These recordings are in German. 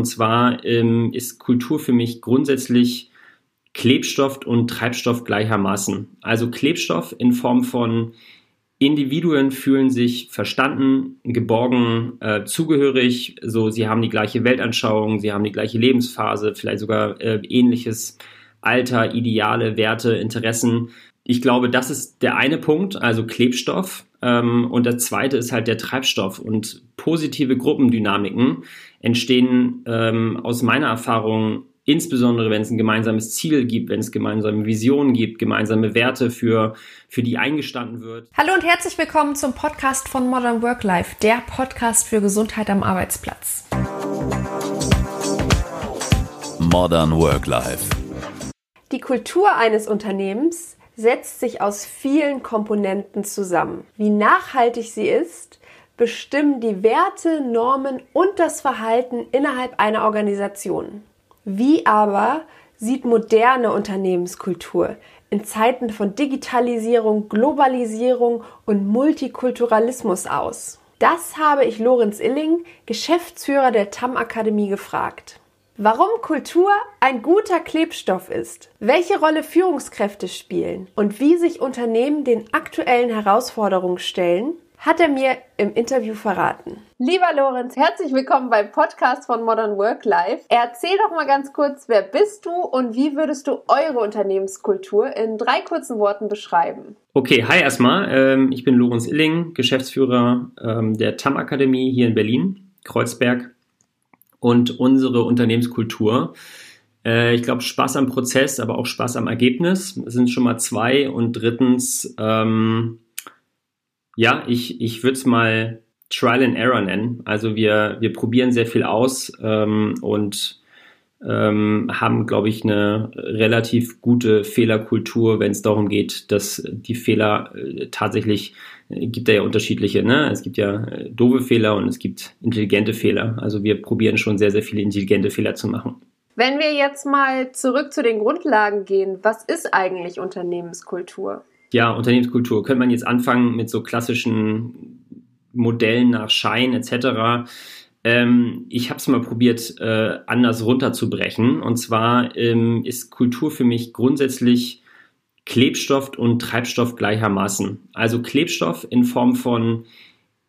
Und zwar ähm, ist Kultur für mich grundsätzlich Klebstoff und Treibstoff gleichermaßen. Also Klebstoff in Form von Individuen fühlen sich verstanden, geborgen, äh, zugehörig. So, sie haben die gleiche Weltanschauung, sie haben die gleiche Lebensphase, vielleicht sogar äh, ähnliches Alter, Ideale, Werte, Interessen. Ich glaube, das ist der eine Punkt, also Klebstoff. Ähm, und der zweite ist halt der Treibstoff. Und positive Gruppendynamiken entstehen ähm, aus meiner Erfahrung insbesondere wenn es ein gemeinsames Ziel gibt, wenn es gemeinsame Visionen gibt, gemeinsame Werte, für, für die eingestanden wird. Hallo und herzlich willkommen zum Podcast von Modern Work Life, der Podcast für Gesundheit am Arbeitsplatz. Modern Work Life. Die Kultur eines Unternehmens setzt sich aus vielen Komponenten zusammen. Wie nachhaltig sie ist, bestimmen die Werte, Normen und das Verhalten innerhalb einer Organisation. Wie aber sieht moderne Unternehmenskultur in Zeiten von Digitalisierung, Globalisierung und Multikulturalismus aus? Das habe ich Lorenz Illing, Geschäftsführer der TAM Akademie, gefragt. Warum Kultur ein guter Klebstoff ist, welche Rolle Führungskräfte spielen und wie sich Unternehmen den aktuellen Herausforderungen stellen, hat er mir im Interview verraten. Lieber Lorenz, herzlich willkommen beim Podcast von Modern Work Life. Erzähl doch mal ganz kurz, wer bist du und wie würdest du eure Unternehmenskultur in drei kurzen Worten beschreiben? Okay, hi erstmal. Ähm, ich bin Lorenz Illing, Geschäftsführer ähm, der TAM Akademie hier in Berlin, Kreuzberg und unsere Unternehmenskultur. Äh, ich glaube, Spaß am Prozess, aber auch Spaß am Ergebnis sind schon mal zwei. Und drittens, ähm, ja, ich, ich würde es mal Trial and Error nennen. Also wir, wir probieren sehr viel aus ähm, und ähm, haben, glaube ich, eine relativ gute Fehlerkultur, wenn es darum geht, dass die Fehler äh, tatsächlich, äh, gibt da ja unterschiedliche, ne? Es gibt ja äh, doofe Fehler und es gibt intelligente Fehler. Also wir probieren schon sehr, sehr viele intelligente Fehler zu machen. Wenn wir jetzt mal zurück zu den Grundlagen gehen, was ist eigentlich Unternehmenskultur? Ja, Unternehmenskultur. Könnte man jetzt anfangen mit so klassischen Modellen nach Schein etc. Ähm, ich habe es mal probiert, äh, anders runterzubrechen. Und zwar ähm, ist Kultur für mich grundsätzlich Klebstoff und Treibstoff gleichermaßen. Also Klebstoff in Form von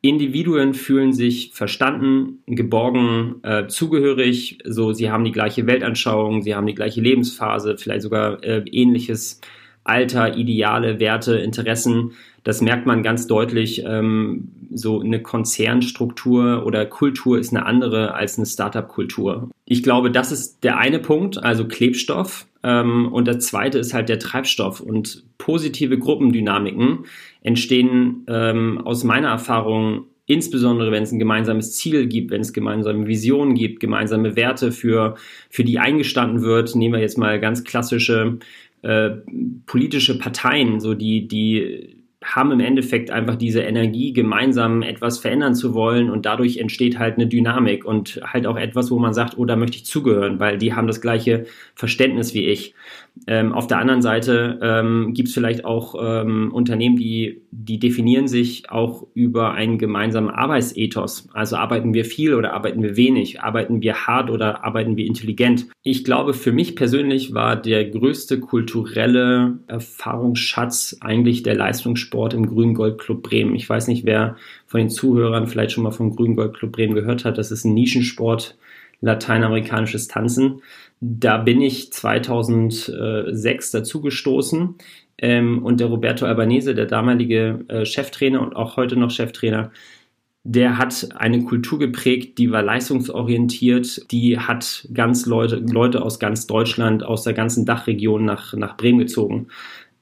Individuen fühlen sich verstanden, geborgen, äh, zugehörig. So, sie haben die gleiche Weltanschauung, sie haben die gleiche Lebensphase, vielleicht sogar äh, ähnliches Alter, Ideale, Werte, Interessen. Das merkt man ganz deutlich. Ähm, so eine Konzernstruktur oder Kultur ist eine andere als eine Startup-Kultur. Ich glaube, das ist der eine Punkt, also Klebstoff. Ähm, und der zweite ist halt der Treibstoff. Und positive Gruppendynamiken entstehen ähm, aus meiner Erfahrung insbesondere wenn es ein gemeinsames Ziel gibt, wenn es gemeinsame Visionen gibt, gemeinsame Werte, für, für die eingestanden wird. Nehmen wir jetzt mal ganz klassische äh, politische Parteien, so die, die haben im Endeffekt einfach diese Energie, gemeinsam etwas verändern zu wollen und dadurch entsteht halt eine Dynamik und halt auch etwas, wo man sagt, oh, da möchte ich zugehören, weil die haben das gleiche Verständnis wie ich. Ähm, auf der anderen Seite ähm, gibt es vielleicht auch ähm, Unternehmen, die, die definieren sich auch über einen gemeinsamen Arbeitsethos. Also arbeiten wir viel oder arbeiten wir wenig? Arbeiten wir hart oder arbeiten wir intelligent? Ich glaube, für mich persönlich war der größte kulturelle Erfahrungsschatz eigentlich der Leistungssport im Grünen Gold Club Bremen. Ich weiß nicht, wer von den Zuhörern vielleicht schon mal vom Grünen Gold Club Bremen gehört hat. Das ist ein Nischensport, lateinamerikanisches Tanzen. Da bin ich 2006 dazugestoßen ähm, und der Roberto Albanese, der damalige äh, Cheftrainer und auch heute noch Cheftrainer, der hat eine Kultur geprägt, die war leistungsorientiert, die hat ganz Leute, Leute aus ganz Deutschland, aus der ganzen Dachregion nach, nach Bremen gezogen.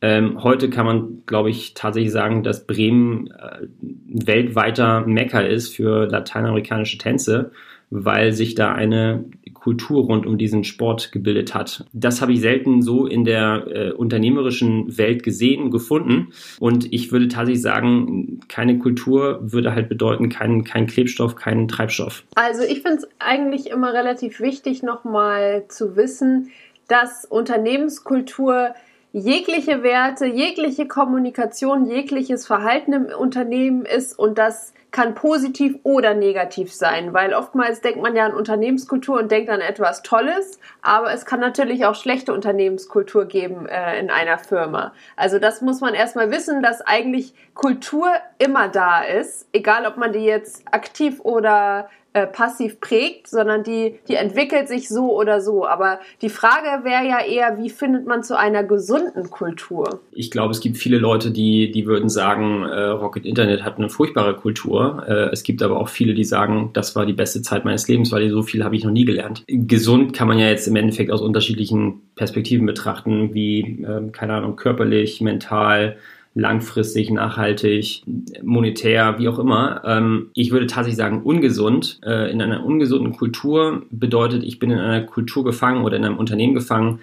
Ähm, heute kann man, glaube ich, tatsächlich sagen, dass Bremen äh, weltweiter Mecker ist für lateinamerikanische Tänze weil sich da eine Kultur rund um diesen Sport gebildet hat. Das habe ich selten so in der äh, unternehmerischen Welt gesehen, gefunden. Und ich würde tatsächlich sagen, keine Kultur würde halt bedeuten, kein, kein Klebstoff, keinen Treibstoff. Also ich finde es eigentlich immer relativ wichtig, nochmal zu wissen, dass Unternehmenskultur jegliche Werte, jegliche Kommunikation, jegliches Verhalten im Unternehmen ist und dass kann positiv oder negativ sein, weil oftmals denkt man ja an Unternehmenskultur und denkt an etwas Tolles, aber es kann natürlich auch schlechte Unternehmenskultur geben äh, in einer Firma. Also das muss man erstmal wissen, dass eigentlich Kultur immer da ist, egal ob man die jetzt aktiv oder äh, passiv prägt, sondern die, die entwickelt sich so oder so. Aber die Frage wäre ja eher, wie findet man zu einer gesunden Kultur? Ich glaube, es gibt viele Leute, die, die würden sagen, äh, Rocket Internet hat eine furchtbare Kultur. Äh, es gibt aber auch viele, die sagen, das war die beste Zeit meines Lebens, weil so viel habe ich noch nie gelernt. Gesund kann man ja jetzt im Endeffekt aus unterschiedlichen Perspektiven betrachten, wie, äh, keine Ahnung, körperlich, mental, langfristig, nachhaltig, monetär, wie auch immer. Ähm, ich würde tatsächlich sagen, ungesund. Äh, in einer ungesunden Kultur bedeutet, ich bin in einer Kultur gefangen oder in einem Unternehmen gefangen,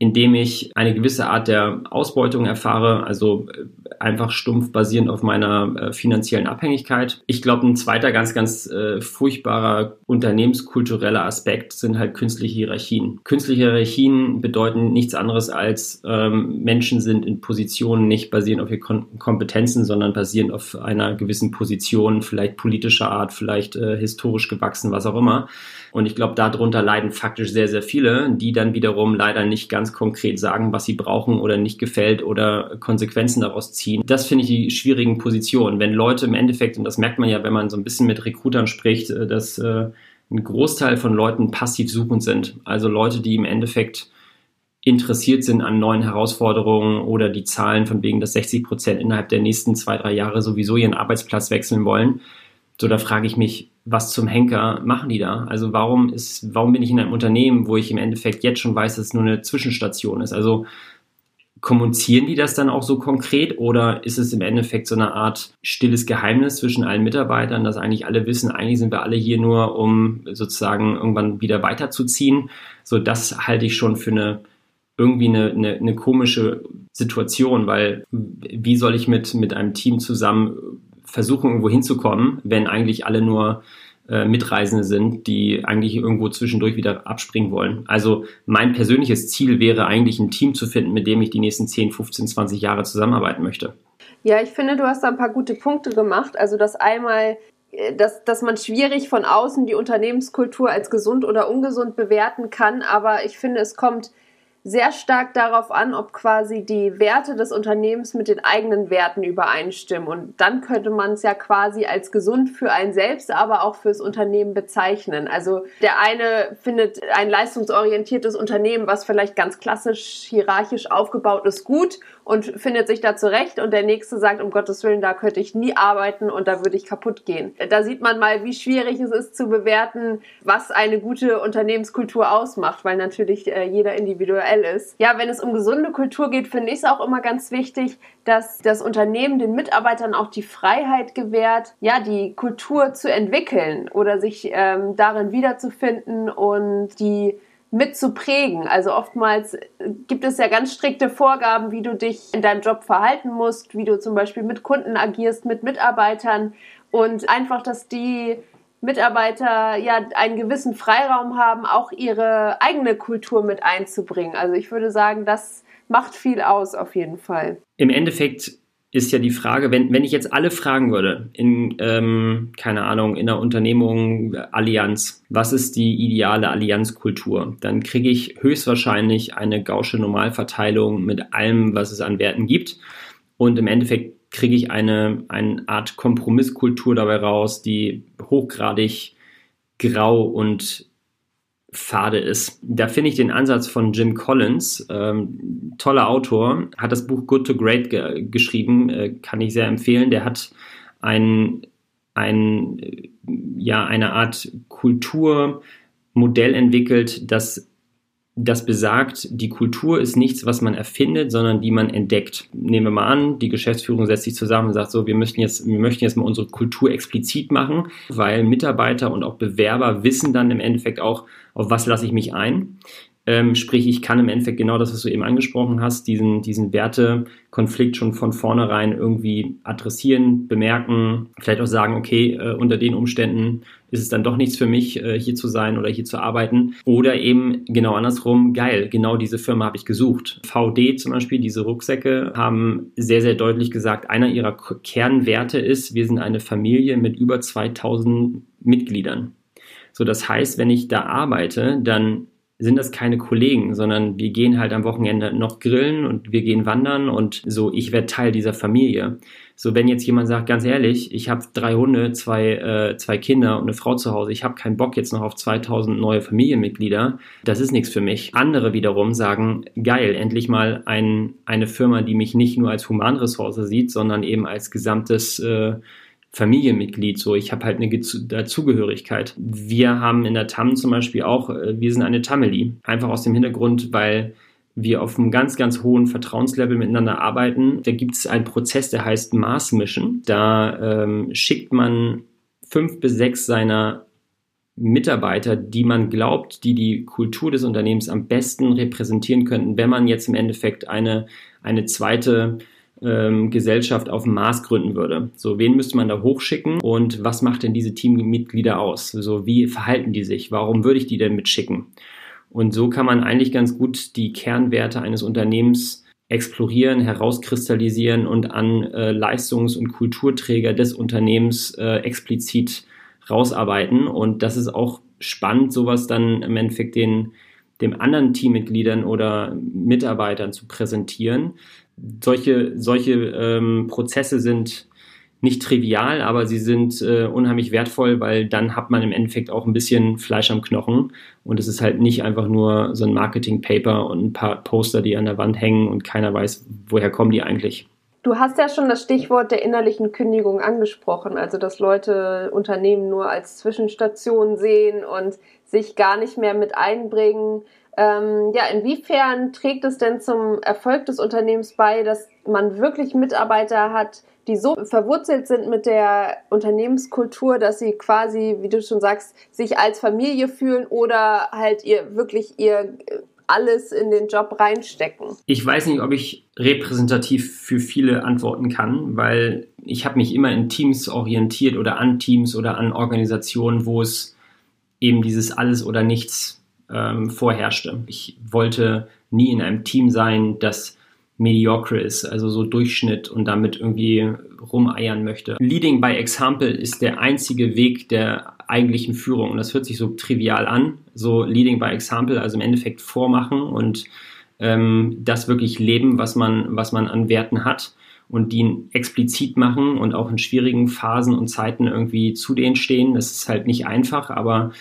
indem ich eine gewisse Art der Ausbeutung erfahre, also äh, einfach stumpf basierend auf meiner äh, finanziellen Abhängigkeit. Ich glaube, ein zweiter ganz, ganz äh, furchtbarer unternehmenskultureller Aspekt sind halt künstliche Hierarchien. Künstliche Hierarchien bedeuten nichts anderes als ähm, Menschen sind in Positionen nicht basierend auf ihren Kompetenzen, sondern basierend auf einer gewissen Position, vielleicht politischer Art, vielleicht äh, historisch gewachsen, was auch immer. Und ich glaube, darunter leiden faktisch sehr, sehr viele, die dann wiederum leider nicht ganz konkret sagen, was sie brauchen oder nicht gefällt oder Konsequenzen daraus ziehen. Das finde ich die schwierigen Positionen. Wenn Leute im Endeffekt, und das merkt man ja, wenn man so ein bisschen mit Recruitern spricht, äh, dass äh, ein Großteil von Leuten passiv suchend sind. Also Leute, die im Endeffekt interessiert sind an neuen Herausforderungen oder die Zahlen von wegen, dass 60 Prozent innerhalb der nächsten zwei, drei Jahre sowieso ihren Arbeitsplatz wechseln wollen. So, da frage ich mich, was zum Henker machen die da? Also warum ist, warum bin ich in einem Unternehmen, wo ich im Endeffekt jetzt schon weiß, dass es nur eine Zwischenstation ist? Also kommunizieren die das dann auch so konkret oder ist es im Endeffekt so eine Art stilles Geheimnis zwischen allen Mitarbeitern, dass eigentlich alle wissen, eigentlich sind wir alle hier nur, um sozusagen irgendwann wieder weiterzuziehen? So, das halte ich schon für eine irgendwie eine, eine, eine komische Situation, weil wie soll ich mit, mit einem Team zusammen versuchen, irgendwo hinzukommen, wenn eigentlich alle nur äh, Mitreisende sind, die eigentlich irgendwo zwischendurch wieder abspringen wollen. Also mein persönliches Ziel wäre eigentlich ein Team zu finden, mit dem ich die nächsten 10, 15, 20 Jahre zusammenarbeiten möchte. Ja, ich finde, du hast da ein paar gute Punkte gemacht. Also das einmal äh, dass, dass man schwierig von außen die Unternehmenskultur als gesund oder ungesund bewerten kann, aber ich finde, es kommt sehr stark darauf an, ob quasi die Werte des Unternehmens mit den eigenen Werten übereinstimmen. Und dann könnte man es ja quasi als gesund für einen selbst, aber auch fürs Unternehmen bezeichnen. Also der eine findet ein leistungsorientiertes Unternehmen, was vielleicht ganz klassisch hierarchisch aufgebaut ist, gut und findet sich da zurecht und der nächste sagt, um Gottes Willen, da könnte ich nie arbeiten und da würde ich kaputt gehen. Da sieht man mal, wie schwierig es ist zu bewerten, was eine gute Unternehmenskultur ausmacht, weil natürlich äh, jeder individuell ist. Ja, wenn es um gesunde Kultur geht, finde ich es auch immer ganz wichtig, dass das Unternehmen den Mitarbeitern auch die Freiheit gewährt, ja, die Kultur zu entwickeln oder sich ähm, darin wiederzufinden und die mitzuprägen. Also oftmals gibt es ja ganz strikte Vorgaben, wie du dich in deinem Job verhalten musst, wie du zum Beispiel mit Kunden agierst, mit Mitarbeitern und einfach, dass die Mitarbeiter ja einen gewissen Freiraum haben, auch ihre eigene Kultur mit einzubringen. Also ich würde sagen, das macht viel aus auf jeden Fall. Im Endeffekt ist ja die Frage, wenn, wenn ich jetzt alle fragen würde, in, ähm, keine Ahnung, in der Unternehmung Allianz, was ist die ideale Allianzkultur? Dann kriege ich höchstwahrscheinlich eine gausche Normalverteilung mit allem, was es an Werten gibt. Und im Endeffekt kriege ich eine, eine Art Kompromisskultur dabei raus, die hochgradig grau und fade ist. Da finde ich den Ansatz von Jim Collins, ähm, toller Autor, hat das Buch Good to Great ge geschrieben, äh, kann ich sehr empfehlen. Der hat ein, ein, ja, eine Art Kulturmodell entwickelt, das das besagt, die Kultur ist nichts, was man erfindet, sondern die man entdeckt. Nehmen wir mal an, die Geschäftsführung setzt sich zusammen und sagt so, wir möchten jetzt, wir möchten jetzt mal unsere Kultur explizit machen, weil Mitarbeiter und auch Bewerber wissen dann im Endeffekt auch, auf was lasse ich mich ein. Ähm, sprich, ich kann im Endeffekt genau das, was du eben angesprochen hast, diesen, diesen Wertekonflikt schon von vornherein irgendwie adressieren, bemerken, vielleicht auch sagen, okay, äh, unter den Umständen ist es dann doch nichts für mich, äh, hier zu sein oder hier zu arbeiten. Oder eben genau andersrum, geil, genau diese Firma habe ich gesucht. VD zum Beispiel, diese Rucksäcke, haben sehr, sehr deutlich gesagt, einer ihrer Kernwerte ist, wir sind eine Familie mit über 2000 Mitgliedern. So, das heißt, wenn ich da arbeite, dann sind das keine Kollegen, sondern wir gehen halt am Wochenende noch grillen und wir gehen wandern und so, ich werde Teil dieser Familie. So, wenn jetzt jemand sagt, ganz ehrlich, ich habe drei Hunde, zwei, äh, zwei Kinder und eine Frau zu Hause, ich habe keinen Bock jetzt noch auf 2000 neue Familienmitglieder, das ist nichts für mich. Andere wiederum sagen, geil, endlich mal ein, eine Firma, die mich nicht nur als Humanressource sieht, sondern eben als gesamtes äh, Familienmitglied, so ich habe halt eine Dazugehörigkeit. Wir haben in der TAM zum Beispiel auch, äh, wir sind eine Tameli, einfach aus dem Hintergrund, weil wir auf einem ganz, ganz hohen Vertrauenslevel miteinander arbeiten. Da gibt es einen Prozess, der heißt Maßmischen. Da ähm, schickt man fünf bis sechs seiner Mitarbeiter, die man glaubt, die die Kultur des Unternehmens am besten repräsentieren könnten, wenn man jetzt im Endeffekt eine, eine zweite ähm, Gesellschaft auf dem Mars gründen würde. So, wen müsste man da hochschicken und was macht denn diese Teammitglieder aus? So, wie verhalten die sich? Warum würde ich die denn mitschicken? Und so kann man eigentlich ganz gut die Kernwerte eines Unternehmens explorieren, herauskristallisieren und an äh, Leistungs- und Kulturträger des Unternehmens äh, explizit rausarbeiten. Und das ist auch spannend, sowas dann im Endeffekt den, dem anderen Teammitgliedern oder Mitarbeitern zu präsentieren, solche, solche ähm, Prozesse sind nicht trivial, aber sie sind äh, unheimlich wertvoll, weil dann hat man im Endeffekt auch ein bisschen Fleisch am Knochen und es ist halt nicht einfach nur so ein Marketing-Paper und ein paar Poster, die an der Wand hängen und keiner weiß, woher kommen die eigentlich. Du hast ja schon das Stichwort der innerlichen Kündigung angesprochen, also dass Leute Unternehmen nur als Zwischenstation sehen und sich gar nicht mehr mit einbringen. Ähm, ja, inwiefern trägt es denn zum Erfolg des Unternehmens bei, dass man wirklich Mitarbeiter hat, die so verwurzelt sind mit der Unternehmenskultur, dass sie quasi, wie du schon sagst, sich als Familie fühlen oder halt ihr wirklich ihr alles in den Job reinstecken? Ich weiß nicht, ob ich repräsentativ für viele antworten kann, weil ich habe mich immer in Teams orientiert oder an Teams oder an Organisationen, wo es eben dieses alles oder nichts ähm, vorherrschte. Ich wollte nie in einem Team sein, das mediocre ist, also so Durchschnitt und damit irgendwie rumeiern möchte. Leading by Example ist der einzige Weg der eigentlichen Führung und das hört sich so trivial an, so Leading by Example, also im Endeffekt vormachen und ähm, das wirklich leben, was man, was man an Werten hat und die explizit machen und auch in schwierigen Phasen und Zeiten irgendwie zu denen stehen. Das ist halt nicht einfach, aber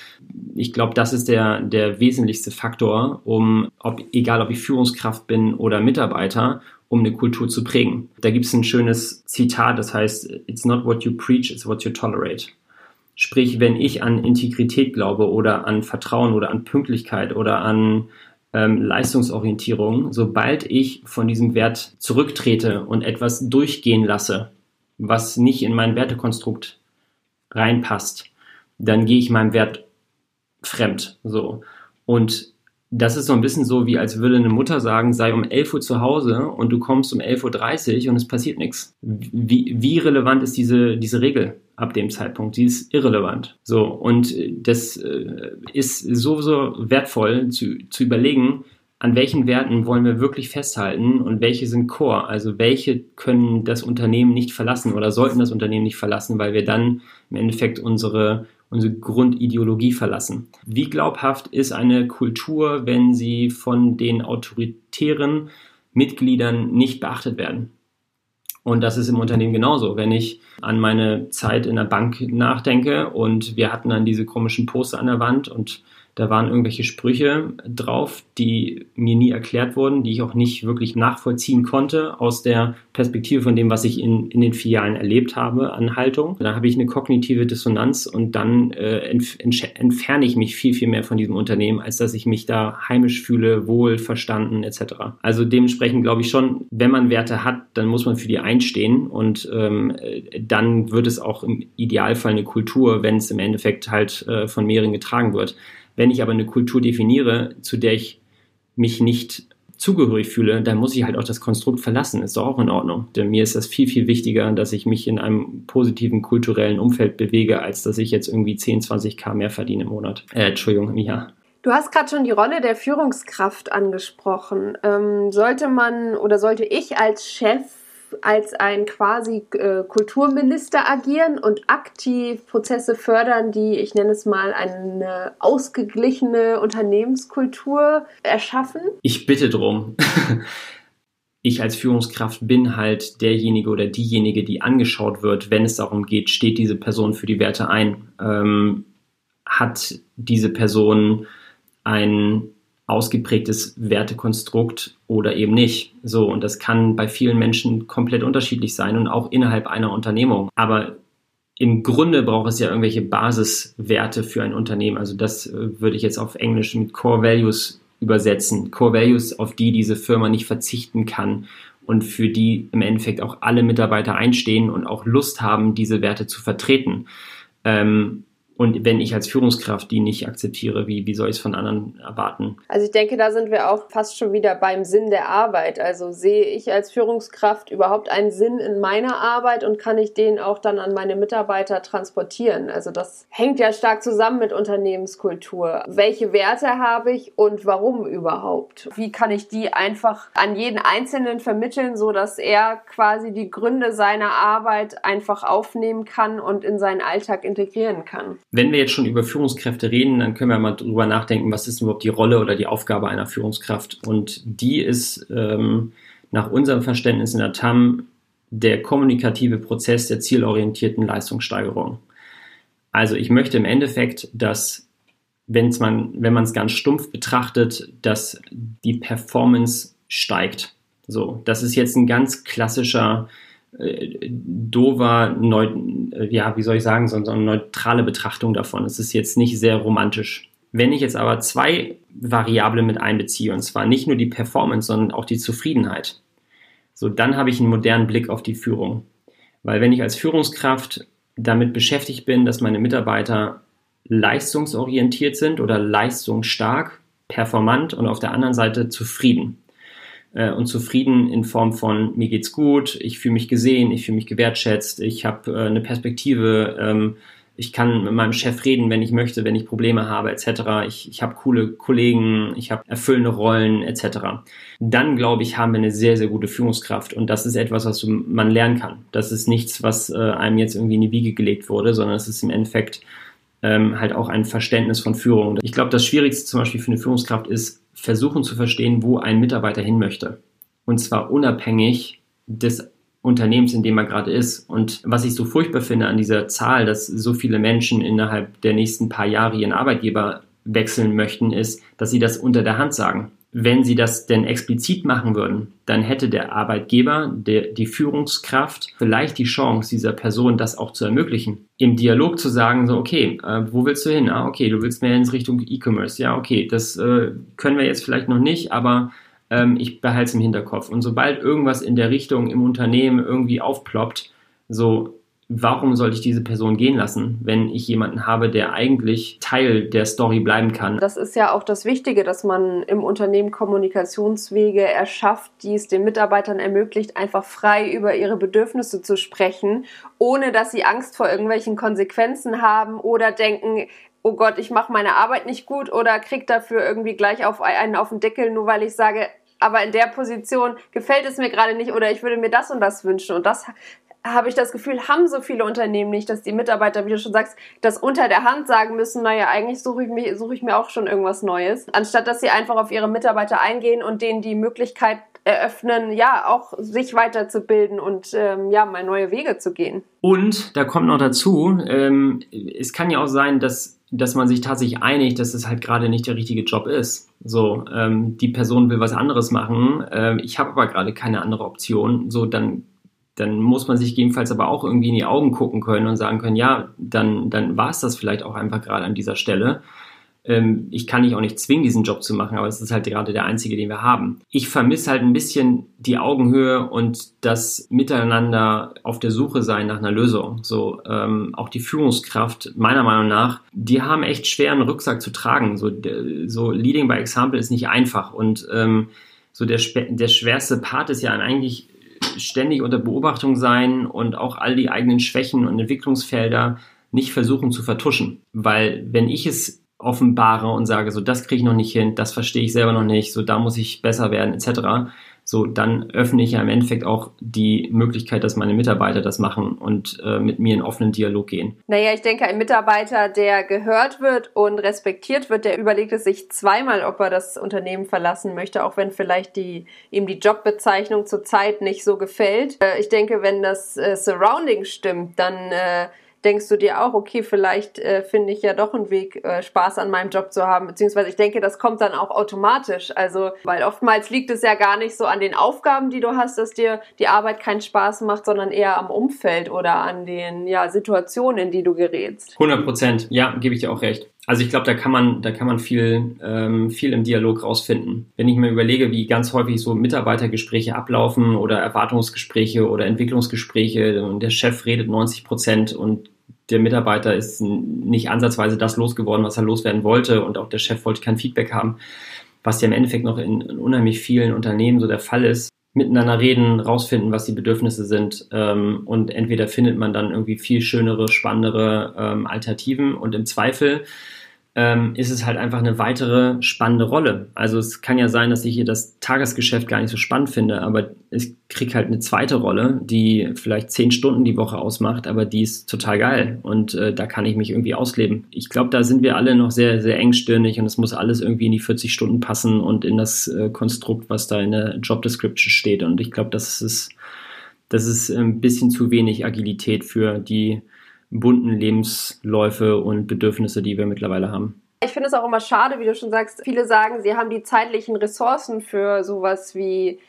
ich glaube, das ist der, der wesentlichste Faktor, um, ob, egal ob ich Führungskraft bin oder Mitarbeiter, um eine Kultur zu prägen. Da gibt es ein schönes Zitat, das heißt, it's not what you preach, it's what you tolerate. Sprich, wenn ich an Integrität glaube oder an Vertrauen oder an Pünktlichkeit oder an ähm, Leistungsorientierung, sobald ich von diesem Wert zurücktrete und etwas durchgehen lasse, was nicht in mein Wertekonstrukt reinpasst, dann gehe ich meinem Wert fremd. So. Und das ist so ein bisschen so, wie als würde eine Mutter sagen, sei um 11 Uhr zu Hause und du kommst um 11.30 Uhr und es passiert nichts. Wie, wie relevant ist diese, diese Regel ab dem Zeitpunkt? Die ist irrelevant. So, und das äh, ist so, so wertvoll zu, zu überlegen, an welchen Werten wollen wir wirklich festhalten und welche sind Core? Also welche können das Unternehmen nicht verlassen oder sollten das Unternehmen nicht verlassen, weil wir dann im Endeffekt unsere unsere Grundideologie verlassen. Wie glaubhaft ist eine Kultur, wenn sie von den autoritären Mitgliedern nicht beachtet werden? Und das ist im Unternehmen genauso. Wenn ich an meine Zeit in der Bank nachdenke und wir hatten dann diese komischen Poster an der Wand und da waren irgendwelche Sprüche drauf, die mir nie erklärt wurden, die ich auch nicht wirklich nachvollziehen konnte aus der Perspektive von dem, was ich in, in den Filialen erlebt habe an Haltung. Dann habe ich eine kognitive Dissonanz und dann äh, entf entferne ich mich viel, viel mehr von diesem Unternehmen, als dass ich mich da heimisch fühle, wohl verstanden etc. Also dementsprechend glaube ich schon, wenn man Werte hat, dann muss man für die einstehen und ähm, dann wird es auch im Idealfall eine Kultur, wenn es im Endeffekt halt äh, von mehreren getragen wird. Wenn ich aber eine Kultur definiere, zu der ich mich nicht zugehörig fühle, dann muss ich halt auch das Konstrukt verlassen. Ist doch auch in Ordnung. Denn mir ist das viel, viel wichtiger, dass ich mich in einem positiven kulturellen Umfeld bewege, als dass ich jetzt irgendwie 10, 20 K mehr verdiene im Monat. Äh, Entschuldigung, im Jahr. Du hast gerade schon die Rolle der Führungskraft angesprochen. Ähm, sollte man oder sollte ich als Chef als ein quasi äh, Kulturminister agieren und aktiv Prozesse fördern, die, ich nenne es mal, eine ausgeglichene Unternehmenskultur erschaffen? Ich bitte drum. ich als Führungskraft bin halt derjenige oder diejenige, die angeschaut wird, wenn es darum geht, steht diese Person für die Werte ein? Ähm, hat diese Person ein ausgeprägtes Wertekonstrukt oder eben nicht. So, und das kann bei vielen Menschen komplett unterschiedlich sein und auch innerhalb einer Unternehmung. Aber im Grunde braucht es ja irgendwelche Basiswerte für ein Unternehmen. Also das äh, würde ich jetzt auf Englisch mit Core Values übersetzen. Core Values, auf die diese Firma nicht verzichten kann und für die im Endeffekt auch alle Mitarbeiter einstehen und auch Lust haben, diese Werte zu vertreten. Ähm, und wenn ich als Führungskraft die nicht akzeptiere, wie, wie soll ich es von anderen erwarten? Also ich denke, da sind wir auch fast schon wieder beim Sinn der Arbeit. Also sehe ich als Führungskraft überhaupt einen Sinn in meiner Arbeit und kann ich den auch dann an meine Mitarbeiter transportieren? Also das hängt ja stark zusammen mit Unternehmenskultur. Welche Werte habe ich und warum überhaupt? Wie kann ich die einfach an jeden Einzelnen vermitteln, so dass er quasi die Gründe seiner Arbeit einfach aufnehmen kann und in seinen Alltag integrieren kann? Wenn wir jetzt schon über Führungskräfte reden, dann können wir mal drüber nachdenken, was ist überhaupt die Rolle oder die Aufgabe einer Führungskraft. Und die ist ähm, nach unserem Verständnis in der TAM der kommunikative Prozess der zielorientierten Leistungssteigerung. Also ich möchte im Endeffekt, dass wenn's man, wenn man es ganz stumpf betrachtet, dass die Performance steigt. So, das ist jetzt ein ganz klassischer äh, dover, neu, äh, ja, wie soll ich sagen, so, so eine neutrale Betrachtung davon. Es ist jetzt nicht sehr romantisch. Wenn ich jetzt aber zwei Variablen mit einbeziehe, und zwar nicht nur die Performance, sondern auch die Zufriedenheit, so dann habe ich einen modernen Blick auf die Führung. Weil wenn ich als Führungskraft damit beschäftigt bin, dass meine Mitarbeiter leistungsorientiert sind oder leistungsstark, performant und auf der anderen Seite zufrieden, äh, und zufrieden in Form von mir geht's gut, ich fühle mich gesehen, ich fühle mich gewertschätzt, ich habe äh, eine Perspektive, ähm, ich kann mit meinem Chef reden, wenn ich möchte, wenn ich Probleme habe, etc. Ich, ich habe coole Kollegen, ich habe erfüllende Rollen, etc. Dann, glaube ich, haben wir eine sehr, sehr gute Führungskraft. Und das ist etwas, was man lernen kann. Das ist nichts, was äh, einem jetzt irgendwie in die Wiege gelegt wurde, sondern es ist im Endeffekt ähm, halt auch ein Verständnis von Führung. Ich glaube, das Schwierigste zum Beispiel für eine Führungskraft ist, versuchen zu verstehen, wo ein Mitarbeiter hin möchte. Und zwar unabhängig des Unternehmens, in dem er gerade ist. Und was ich so furchtbar finde an dieser Zahl, dass so viele Menschen innerhalb der nächsten paar Jahre ihren Arbeitgeber wechseln möchten, ist, dass sie das unter der Hand sagen wenn sie das denn explizit machen würden, dann hätte der Arbeitgeber, der, die Führungskraft vielleicht die Chance, dieser Person das auch zu ermöglichen. Im Dialog zu sagen, so, okay, äh, wo willst du hin? Ah, okay, du willst mehr in Richtung E-Commerce. Ja, okay, das äh, können wir jetzt vielleicht noch nicht, aber ähm, ich behalte es im Hinterkopf. Und sobald irgendwas in der Richtung im Unternehmen irgendwie aufploppt, so, warum sollte ich diese Person gehen lassen, wenn ich jemanden habe, der eigentlich Teil der Story bleiben kann? Das ist ja auch das Wichtige, dass man im Unternehmen Kommunikationswege erschafft, die es den Mitarbeitern ermöglicht, einfach frei über ihre Bedürfnisse zu sprechen, ohne dass sie Angst vor irgendwelchen Konsequenzen haben oder denken, oh Gott, ich mache meine Arbeit nicht gut oder krieg dafür irgendwie gleich auf einen auf den Deckel, nur weil ich sage, aber in der Position gefällt es mir gerade nicht oder ich würde mir das und das wünschen. Und das habe ich das Gefühl, haben so viele Unternehmen nicht, dass die Mitarbeiter, wie du schon sagst, das unter der Hand sagen müssen, naja, eigentlich suche ich, mich, suche ich mir auch schon irgendwas Neues, anstatt dass sie einfach auf ihre Mitarbeiter eingehen und denen die Möglichkeit eröffnen, ja, auch sich weiterzubilden und ähm, ja, mal neue Wege zu gehen. Und da kommt noch dazu, ähm, es kann ja auch sein, dass dass man sich tatsächlich einigt, dass es halt gerade nicht der richtige Job ist. So, ähm, die Person will was anderes machen, äh, ich habe aber gerade keine andere Option. So, dann dann muss man sich jedenfalls aber auch irgendwie in die Augen gucken können und sagen können, ja, dann, dann war es das vielleicht auch einfach gerade an dieser Stelle. ähm, ich kann dich auch nicht zwingen, diesen Job zu machen, aber es ist halt gerade der einzige, den wir haben. Ich vermisse halt ein bisschen die Augenhöhe und das Miteinander auf der Suche sein nach einer Lösung. So ähm, auch die Führungskraft, meiner Meinung nach, die haben echt schweren Rucksack zu tragen. So, so Leading by Example ist nicht einfach und ähm, so der, der schwerste Part ist ja eigentlich ständig unter Beobachtung sein und auch all die eigenen Schwächen und Entwicklungsfelder nicht versuchen zu vertuschen. Weil wenn ich es offenbare und sage, so das kriege ich noch nicht hin, das verstehe ich selber noch nicht, so da muss ich besser werden, etc., so dann öffne ich ja im Endeffekt auch die Möglichkeit, dass meine Mitarbeiter das machen und äh, mit mir in offenen Dialog gehen. Naja, ich denke, ein Mitarbeiter, der gehört wird und respektiert wird, der überlegt es sich zweimal, ob er das Unternehmen verlassen möchte, auch wenn vielleicht die, ihm die Jobbezeichnung zurzeit nicht so gefällt. Äh, ich denke, wenn das äh, Surrounding stimmt, dann äh, denkst du dir auch, okay, vielleicht äh, finde ich ja doch einen Weg, äh, Spaß an meinem Job zu haben. Beziehungsweise ich denke, das kommt dann auch automatisch. Also, weil oftmals liegt es ja gar nicht so an den Aufgaben, die du hast, dass dir die Arbeit keinen Spaß macht, sondern eher am Umfeld oder an den ja, Situationen, in die du gerätst. 100 Prozent, ja, gebe ich dir auch recht. Also ich glaube, da kann man, da kann man viel, ähm, viel im Dialog rausfinden. Wenn ich mir überlege, wie ganz häufig so Mitarbeitergespräche ablaufen oder Erwartungsgespräche oder Entwicklungsgespräche und der Chef redet 90 Prozent und der Mitarbeiter ist nicht ansatzweise das losgeworden, was er loswerden wollte und auch der Chef wollte kein Feedback haben, was ja im Endeffekt noch in, in unheimlich vielen Unternehmen so der Fall ist miteinander reden, rausfinden, was die Bedürfnisse sind ähm, und entweder findet man dann irgendwie viel schönere, spannendere ähm, Alternativen und im Zweifel ähm, ist es halt einfach eine weitere spannende Rolle. Also es kann ja sein, dass ich hier das Tagesgeschäft gar nicht so spannend finde, aber ich kriege halt eine zweite Rolle, die vielleicht zehn Stunden die Woche ausmacht, aber die ist total geil und äh, da kann ich mich irgendwie ausleben. Ich glaube, da sind wir alle noch sehr, sehr engstirnig und es muss alles irgendwie in die 40 Stunden passen und in das äh, Konstrukt, was da in der Job Description steht. Und ich glaube, das ist, das ist ein bisschen zu wenig Agilität für die bunten Lebensläufe und Bedürfnisse, die wir mittlerweile haben. Ich finde es auch immer schade, wie du schon sagst. Viele sagen, sie haben die zeitlichen Ressourcen für sowas wie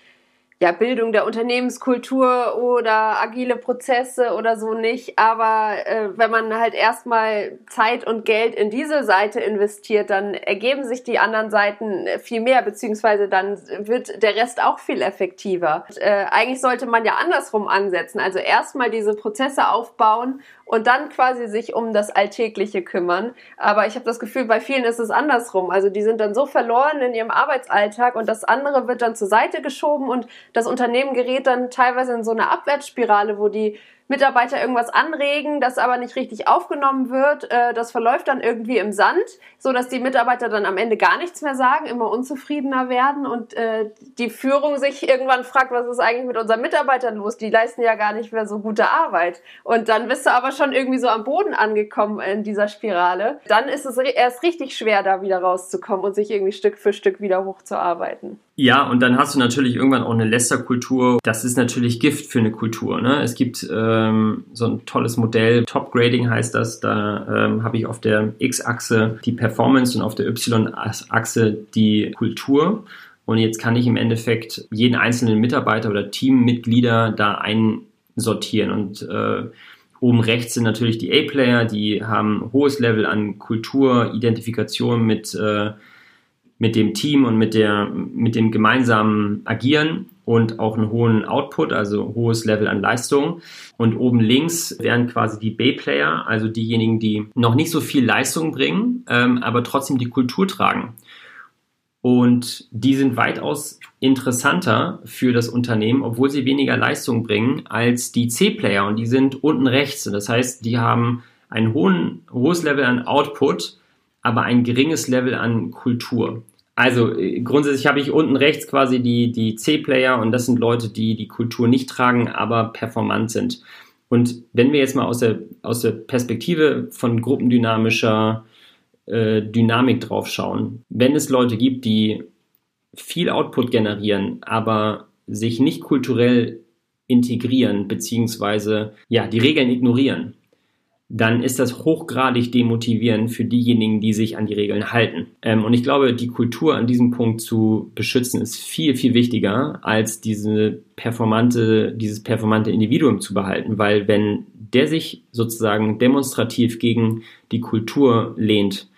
ja, Bildung der Unternehmenskultur oder agile Prozesse oder so nicht. Aber äh, wenn man halt erstmal Zeit und Geld in diese Seite investiert, dann ergeben sich die anderen Seiten viel mehr, beziehungsweise dann wird der Rest auch viel effektiver. Und, äh, eigentlich sollte man ja andersrum ansetzen. Also erstmal diese Prozesse aufbauen und dann quasi sich um das Alltägliche kümmern. Aber ich habe das Gefühl, bei vielen ist es andersrum. Also die sind dann so verloren in ihrem Arbeitsalltag und das andere wird dann zur Seite geschoben und das Unternehmen gerät dann teilweise in so eine Abwärtsspirale, wo die Mitarbeiter irgendwas anregen, das aber nicht richtig aufgenommen wird. Äh, das verläuft dann irgendwie im Sand, so dass die Mitarbeiter dann am Ende gar nichts mehr sagen, immer unzufriedener werden und äh, die Führung sich irgendwann fragt, was ist eigentlich mit unseren Mitarbeitern los? Die leisten ja gar nicht mehr so gute Arbeit. Und dann bist du aber schon irgendwie so am Boden angekommen in dieser Spirale. Dann ist es erst richtig schwer, da wieder rauszukommen und sich irgendwie Stück für Stück wieder hochzuarbeiten. Ja, und dann hast du natürlich irgendwann auch eine Lästerkultur. Das ist natürlich Gift für eine Kultur. Ne? Es gibt ähm, so ein tolles Modell, Top Grading heißt das. Da ähm, habe ich auf der X-Achse die Performance und auf der Y-Achse die Kultur. Und jetzt kann ich im Endeffekt jeden einzelnen Mitarbeiter oder Teammitglieder da einsortieren. Und äh, oben rechts sind natürlich die A-Player, die haben hohes Level an Kultur, Identifikation mit äh, mit dem Team und mit, der, mit dem gemeinsamen Agieren und auch einen hohen Output, also hohes Level an Leistung. Und oben links wären quasi die B-Player, also diejenigen, die noch nicht so viel Leistung bringen, ähm, aber trotzdem die Kultur tragen. Und die sind weitaus interessanter für das Unternehmen, obwohl sie weniger Leistung bringen als die C-Player. Und die sind unten rechts. Das heißt, die haben ein hohen, hohes Level an Output, aber ein geringes Level an Kultur. Also äh, grundsätzlich habe ich unten rechts quasi die, die C-Player und das sind Leute, die die Kultur nicht tragen, aber performant sind. Und wenn wir jetzt mal aus der, aus der Perspektive von gruppendynamischer äh, Dynamik drauf schauen, wenn es Leute gibt, die viel Output generieren, aber sich nicht kulturell integrieren, beziehungsweise ja, die Regeln ignorieren, dann ist das hochgradig demotivierend für diejenigen, die sich an die Regeln halten. Ähm, und ich glaube, die Kultur an diesem Punkt zu beschützen, ist viel, viel wichtiger, als diese performante, dieses performante Individuum zu behalten, weil wenn der sich sozusagen demonstrativ gegen die Kultur lehnt,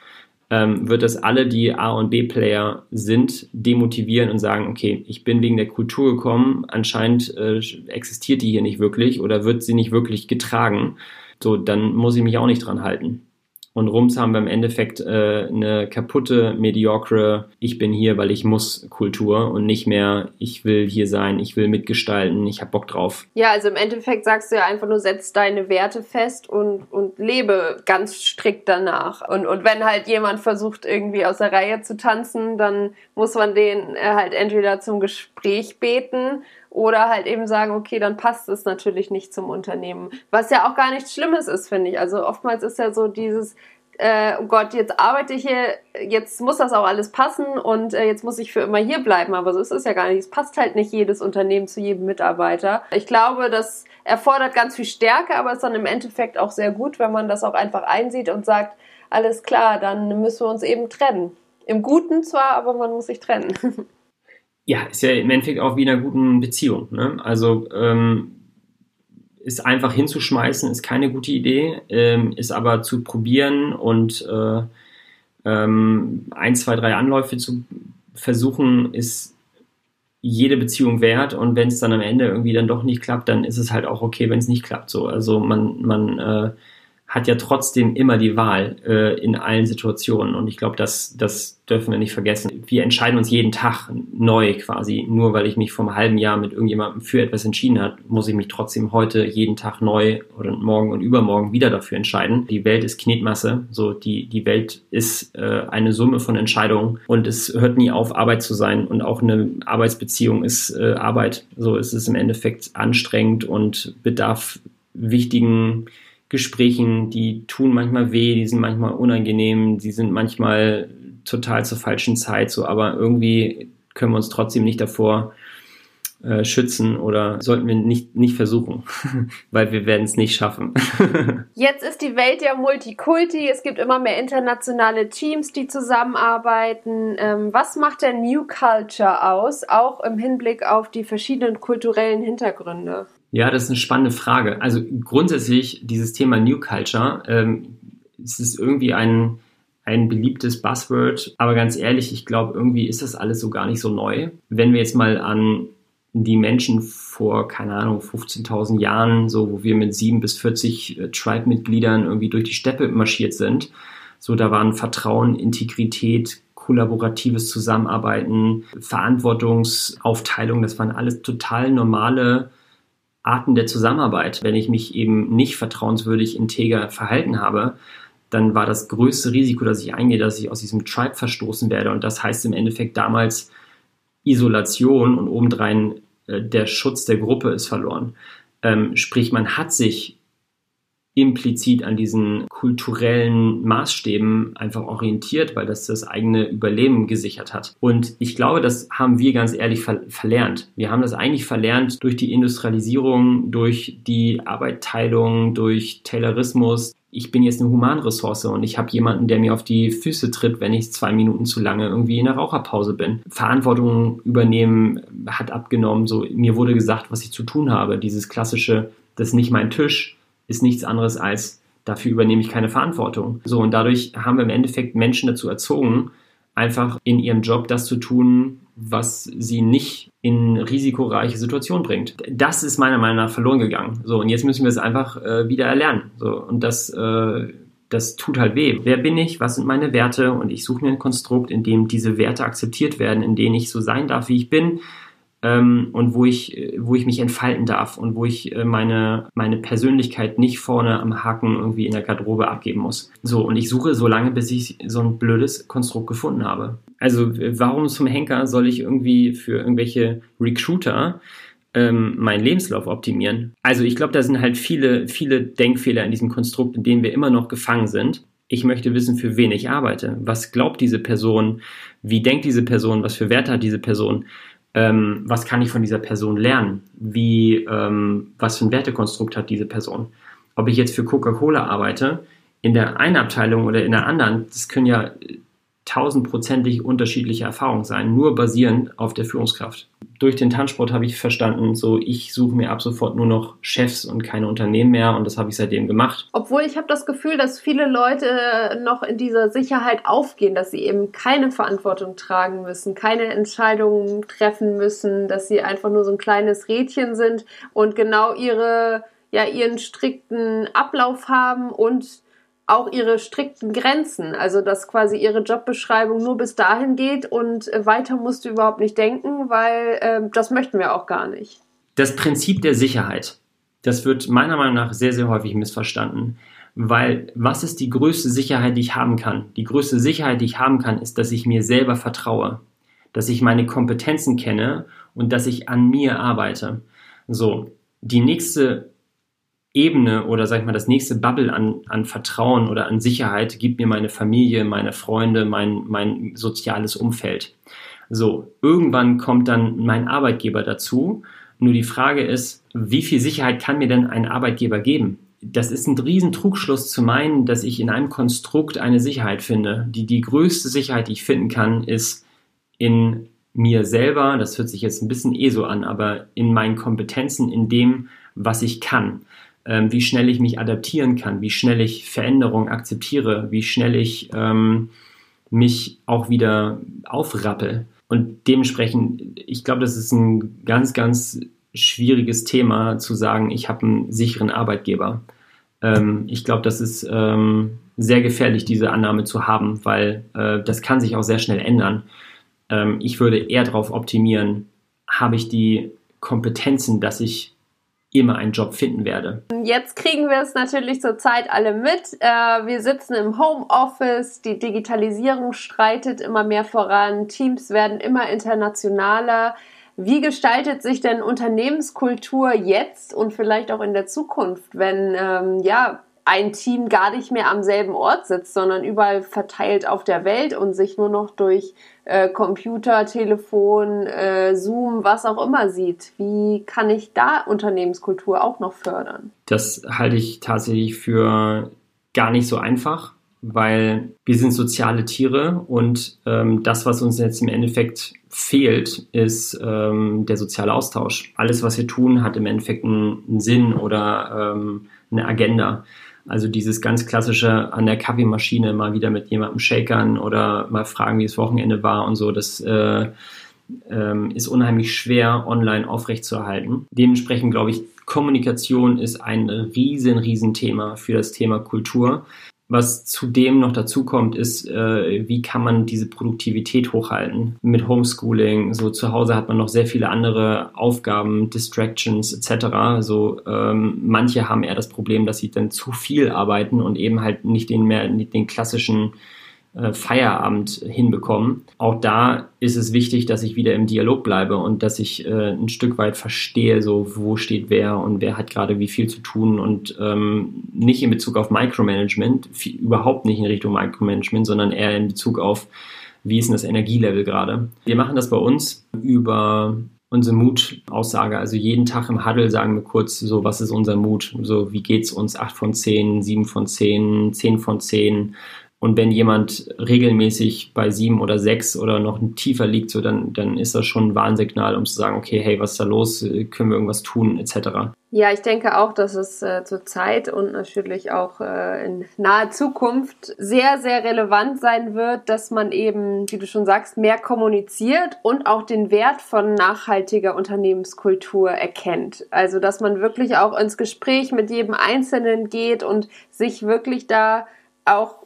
ähm, wird das alle, die A- und B-Player sind, demotivieren und sagen, okay, ich bin wegen der Kultur gekommen, anscheinend äh, existiert die hier nicht wirklich oder wird sie nicht wirklich getragen. So, dann muss ich mich auch nicht dran halten. Und Rums haben wir im Endeffekt äh, eine kaputte, mediocre, ich bin hier, weil ich muss Kultur und nicht mehr, ich will hier sein, ich will mitgestalten, ich hab Bock drauf. Ja, also im Endeffekt sagst du ja einfach nur, setz deine Werte fest und, und lebe ganz strikt danach. Und, und wenn halt jemand versucht, irgendwie aus der Reihe zu tanzen, dann muss man den äh, halt entweder zum Gespräch beten oder halt eben sagen, okay, dann passt es natürlich nicht zum Unternehmen. Was ja auch gar nichts Schlimmes ist, finde ich. Also oftmals ist ja so dieses, äh, oh Gott, jetzt arbeite ich hier, jetzt muss das auch alles passen und äh, jetzt muss ich für immer hier bleiben. Aber so ist es ja gar nicht. Es passt halt nicht jedes Unternehmen zu jedem Mitarbeiter. Ich glaube, das erfordert ganz viel Stärke, aber ist dann im Endeffekt auch sehr gut, wenn man das auch einfach einsieht und sagt, alles klar, dann müssen wir uns eben trennen. Im Guten zwar, aber man muss sich trennen. ja, ist ja im Endeffekt auch wie in einer guten Beziehung. Ne? Also ähm, ist einfach hinzuschmeißen, ist keine gute Idee, ähm, ist aber zu probieren und äh, ähm, ein, zwei, drei Anläufe zu versuchen, ist jede Beziehung wert und wenn es dann am Ende irgendwie dann doch nicht klappt, dann ist es halt auch okay, wenn es nicht klappt. So, also man man äh, hat ja trotzdem immer die Wahl äh, in allen Situationen. Und ich glaube, das, das dürfen wir nicht vergessen. Wir entscheiden uns jeden Tag neu quasi. Nur weil ich mich vor einem halben Jahr mit irgendjemandem für etwas entschieden habe, muss ich mich trotzdem heute jeden Tag neu oder morgen und übermorgen wieder dafür entscheiden. Die Welt ist Knetmasse. So, die, die Welt ist äh, eine Summe von Entscheidungen und es hört nie auf, Arbeit zu sein. Und auch eine Arbeitsbeziehung ist äh, Arbeit. So ist es im Endeffekt anstrengend und bedarf wichtigen Gesprächen, die tun manchmal weh, die sind manchmal unangenehm, die sind manchmal total zur falschen Zeit, so, aber irgendwie können wir uns trotzdem nicht davor äh, schützen oder sollten wir nicht, nicht versuchen, weil wir werden es nicht schaffen. Jetzt ist die Welt ja Multikulti, es gibt immer mehr internationale Teams, die zusammenarbeiten. Ähm, was macht der New Culture aus, auch im Hinblick auf die verschiedenen kulturellen Hintergründe? Ja, das ist eine spannende Frage. Also grundsätzlich dieses Thema New Culture, ähm, es ist irgendwie ein, ein beliebtes Buzzword, aber ganz ehrlich, ich glaube, irgendwie ist das alles so gar nicht so neu. Wenn wir jetzt mal an die Menschen vor, keine Ahnung, 15.000 Jahren, so wo wir mit sieben bis 40 äh, Tribe-Mitgliedern irgendwie durch die Steppe marschiert sind, so da waren Vertrauen, Integrität, kollaboratives Zusammenarbeiten, Verantwortungsaufteilung, das waren alles total normale Arten der Zusammenarbeit. Wenn ich mich eben nicht vertrauenswürdig integer verhalten habe, dann war das größte Risiko, dass ich eingehe, dass ich aus diesem Tribe verstoßen werde. Und das heißt im Endeffekt damals Isolation und obendrein äh, der Schutz der Gruppe ist verloren. Ähm, sprich, man hat sich implizit an diesen kulturellen Maßstäben einfach orientiert, weil das das eigene Überleben gesichert hat. Und ich glaube, das haben wir ganz ehrlich ver verlernt. Wir haben das eigentlich verlernt durch die Industrialisierung, durch die Arbeitteilung, durch Taylorismus. Ich bin jetzt eine Humanressource und ich habe jemanden, der mir auf die Füße tritt, wenn ich zwei Minuten zu lange irgendwie in der Raucherpause bin. Verantwortung übernehmen hat abgenommen. So mir wurde gesagt, was ich zu tun habe. Dieses klassische, das ist nicht mein Tisch ist nichts anderes als, dafür übernehme ich keine Verantwortung. So, und dadurch haben wir im Endeffekt Menschen dazu erzogen, einfach in ihrem Job das zu tun, was sie nicht in risikoreiche Situationen bringt. Das ist meiner Meinung nach verloren gegangen. So, und jetzt müssen wir es einfach äh, wieder erlernen. So, und das, äh, das tut halt weh. Wer bin ich? Was sind meine Werte? Und ich suche mir ein Konstrukt, in dem diese Werte akzeptiert werden, in denen ich so sein darf, wie ich bin, ähm, und wo ich, wo ich mich entfalten darf und wo ich äh, meine, meine Persönlichkeit nicht vorne am Haken irgendwie in der Garderobe abgeben muss. So, und ich suche so lange, bis ich so ein blödes Konstrukt gefunden habe. Also, warum zum Henker soll ich irgendwie für irgendwelche Recruiter ähm, meinen Lebenslauf optimieren? Also, ich glaube, da sind halt viele, viele Denkfehler in diesem Konstrukt, in denen wir immer noch gefangen sind ich möchte wissen, für wen ich arbeite. Was glaubt diese Person? Wie denkt diese Person? Was für Werte hat diese Person? Ähm, was kann ich von dieser Person lernen? Wie, ähm, was für ein Wertekonstrukt hat diese Person? Ob ich jetzt für Coca-Cola arbeite, in der einen Abteilung oder in der anderen, das können ja tausendprozentig unterschiedliche Erfahrungen sein, nur basierend auf der Führungskraft. Durch den Tanzsport habe ich verstanden, so ich suche mir ab sofort nur noch Chefs und keine Unternehmen mehr und das habe ich seitdem gemacht. Obwohl ich habe das Gefühl, dass viele Leute noch in dieser Sicherheit aufgehen, dass sie eben keine Verantwortung tragen müssen, keine Entscheidungen treffen müssen, dass sie einfach nur so ein kleines Rädchen sind und genau ihre ja ihren strikten Ablauf haben und auch ihre strikten Grenzen, also dass quasi ihre Jobbeschreibung nur bis dahin geht und äh, weiter musst du überhaupt nicht denken, weil äh, das möchten wir auch gar nicht. Das Prinzip der Sicherheit, das wird meiner Meinung nach sehr, sehr häufig missverstanden. Weil was ist die größte Sicherheit, die ich haben kann? Die größte Sicherheit, die ich haben kann, ist, dass ich mir selber vertraue, dass ich meine Kompetenzen kenne und dass ich an mir arbeite. So, die nächste Ebene oder sag ich mal das nächste Bubble an, an Vertrauen oder an Sicherheit gibt mir meine Familie, meine Freunde, mein, mein soziales Umfeld. So, irgendwann kommt dann mein Arbeitgeber dazu. Nur die Frage ist, wie viel Sicherheit kann mir denn ein Arbeitgeber geben? Das ist ein Riesentrugschluss zu meinen, dass ich in einem Konstrukt eine Sicherheit finde. Die, die größte Sicherheit, die ich finden kann, ist in mir selber, das hört sich jetzt ein bisschen eh so an, aber in meinen Kompetenzen, in dem, was ich kann wie schnell ich mich adaptieren kann, wie schnell ich Veränderungen akzeptiere, wie schnell ich ähm, mich auch wieder aufrappel. Und dementsprechend, ich glaube, das ist ein ganz, ganz schwieriges Thema zu sagen, ich habe einen sicheren Arbeitgeber. Ähm, ich glaube, das ist ähm, sehr gefährlich, diese Annahme zu haben, weil äh, das kann sich auch sehr schnell ändern. Ähm, ich würde eher darauf optimieren, habe ich die Kompetenzen, dass ich immer einen Job finden werde. Jetzt kriegen wir es natürlich zurzeit alle mit. Äh, wir sitzen im Homeoffice, die Digitalisierung streitet immer mehr voran, Teams werden immer internationaler. Wie gestaltet sich denn Unternehmenskultur jetzt und vielleicht auch in der Zukunft, wenn ähm, ja ein Team gar nicht mehr am selben Ort sitzt, sondern überall verteilt auf der Welt und sich nur noch durch äh, Computer, Telefon, äh, Zoom, was auch immer sieht. Wie kann ich da Unternehmenskultur auch noch fördern? Das halte ich tatsächlich für gar nicht so einfach, weil wir sind soziale Tiere und ähm, das, was uns jetzt im Endeffekt fehlt, ist ähm, der soziale Austausch. Alles, was wir tun, hat im Endeffekt einen, einen Sinn oder ähm, eine Agenda. Also dieses ganz klassische an der Kaffeemaschine mal wieder mit jemandem shakern oder mal fragen, wie das Wochenende war und so, das äh, ähm, ist unheimlich schwer online aufrechtzuerhalten. Dementsprechend glaube ich, Kommunikation ist ein riesen, riesen Thema für das Thema Kultur. Was zudem noch dazu kommt, ist, äh, wie kann man diese Produktivität hochhalten? Mit Homeschooling, so zu Hause hat man noch sehr viele andere Aufgaben, Distractions etc. So ähm, manche haben eher das Problem, dass sie dann zu viel arbeiten und eben halt nicht den mehr nicht den klassischen Feierabend hinbekommen. Auch da ist es wichtig, dass ich wieder im Dialog bleibe und dass ich äh, ein Stück weit verstehe, so wo steht wer und wer hat gerade wie viel zu tun und ähm, nicht in Bezug auf Micromanagement, überhaupt nicht in Richtung Micromanagement, sondern eher in Bezug auf, wie ist denn das Energielevel gerade. Wir machen das bei uns über unsere Mut-Aussage. Also jeden Tag im Huddle sagen wir kurz so, was ist unser Mut? So, wie geht's uns? 8 von 10, 7 von 10, 10 von 10. Und wenn jemand regelmäßig bei sieben oder sechs oder noch tiefer liegt, so dann, dann ist das schon ein Warnsignal, um zu sagen, okay, hey, was ist da los? Können wir irgendwas tun, etc. Ja, ich denke auch, dass es äh, zur Zeit und natürlich auch äh, in naher Zukunft sehr, sehr relevant sein wird, dass man eben, wie du schon sagst, mehr kommuniziert und auch den Wert von nachhaltiger Unternehmenskultur erkennt. Also, dass man wirklich auch ins Gespräch mit jedem Einzelnen geht und sich wirklich da auch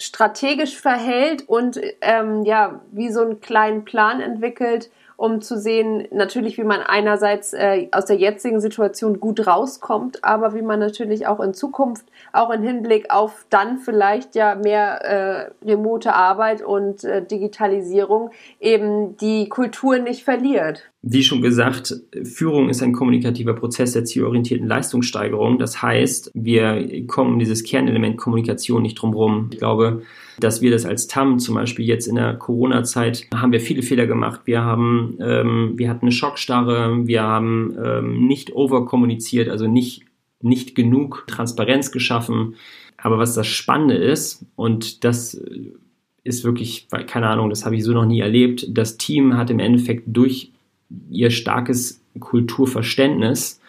strategisch verhält und ähm, ja, wie so einen kleinen Plan entwickelt, um zu sehen, natürlich, wie man einerseits äh, aus der jetzigen Situation gut rauskommt, aber wie man natürlich auch in Zukunft, auch im Hinblick auf dann vielleicht ja mehr äh, remote Arbeit und äh, Digitalisierung eben die Kultur nicht verliert. Wie schon gesagt, Führung ist ein kommunikativer Prozess der zielorientierten Leistungssteigerung. Das heißt, wir kommen dieses Kernelement Kommunikation nicht drum Ich glaube, dass wir das als TAM zum Beispiel jetzt in der Corona-Zeit haben wir viele Fehler gemacht. Wir haben, ähm, wir hatten eine Schockstarre, wir haben ähm, nicht overkommuniziert, also nicht, nicht genug Transparenz geschaffen. Aber was das Spannende ist, und das ist wirklich, keine Ahnung, das habe ich so noch nie erlebt. Das Team hat im Endeffekt durch ihr starkes Kulturverständnis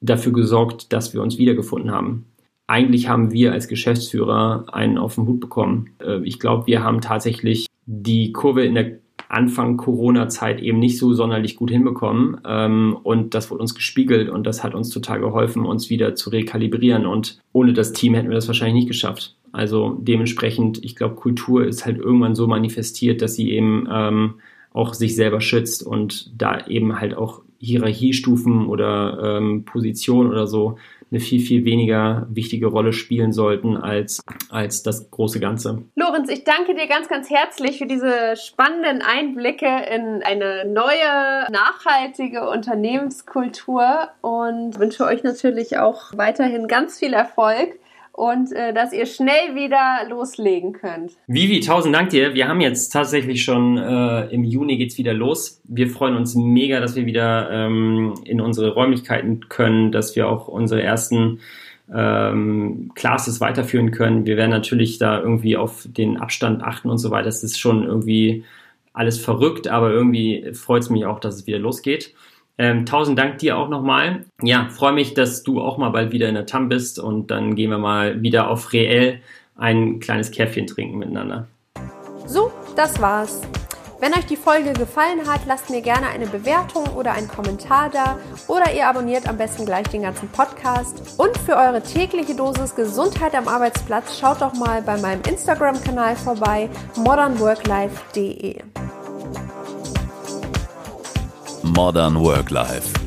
dafür gesorgt, dass wir uns wiedergefunden haben. Eigentlich haben wir als Geschäftsführer einen auf den Hut bekommen. Äh, ich glaube, wir haben tatsächlich die Kurve in der Anfang Corona-Zeit eben nicht so sonderlich gut hinbekommen. Ähm, und das wurde uns gespiegelt und das hat uns total geholfen, uns wieder zu rekalibrieren. Und ohne das Team hätten wir das wahrscheinlich nicht geschafft. Also dementsprechend, ich glaube, Kultur ist halt irgendwann so manifestiert, dass sie eben ähm, auch sich selber schützt und da eben halt auch Hierarchiestufen oder ähm, Positionen oder so eine viel, viel weniger wichtige Rolle spielen sollten als, als das große Ganze. Lorenz, ich danke dir ganz, ganz herzlich für diese spannenden Einblicke in eine neue, nachhaltige Unternehmenskultur und wünsche euch natürlich auch weiterhin ganz viel Erfolg und äh, dass ihr schnell wieder loslegen könnt. Vivi, tausend Dank dir. Wir haben jetzt tatsächlich schon äh, im Juni geht's wieder los. Wir freuen uns mega, dass wir wieder ähm, in unsere Räumlichkeiten können, dass wir auch unsere ersten ähm, Classes weiterführen können. Wir werden natürlich da irgendwie auf den Abstand achten und so weiter. Das ist schon irgendwie alles verrückt, aber irgendwie freut es mich auch, dass es wieder losgeht. Ähm, tausend Dank dir auch nochmal. Ja, freue mich, dass du auch mal bald wieder in der TAM bist und dann gehen wir mal wieder auf Reell ein kleines Käffchen trinken miteinander. So, das war's. Wenn euch die Folge gefallen hat, lasst mir gerne eine Bewertung oder einen Kommentar da oder ihr abonniert am besten gleich den ganzen Podcast. Und für eure tägliche Dosis Gesundheit am Arbeitsplatz schaut doch mal bei meinem Instagram-Kanal vorbei modernworklife.de. Modern Work Life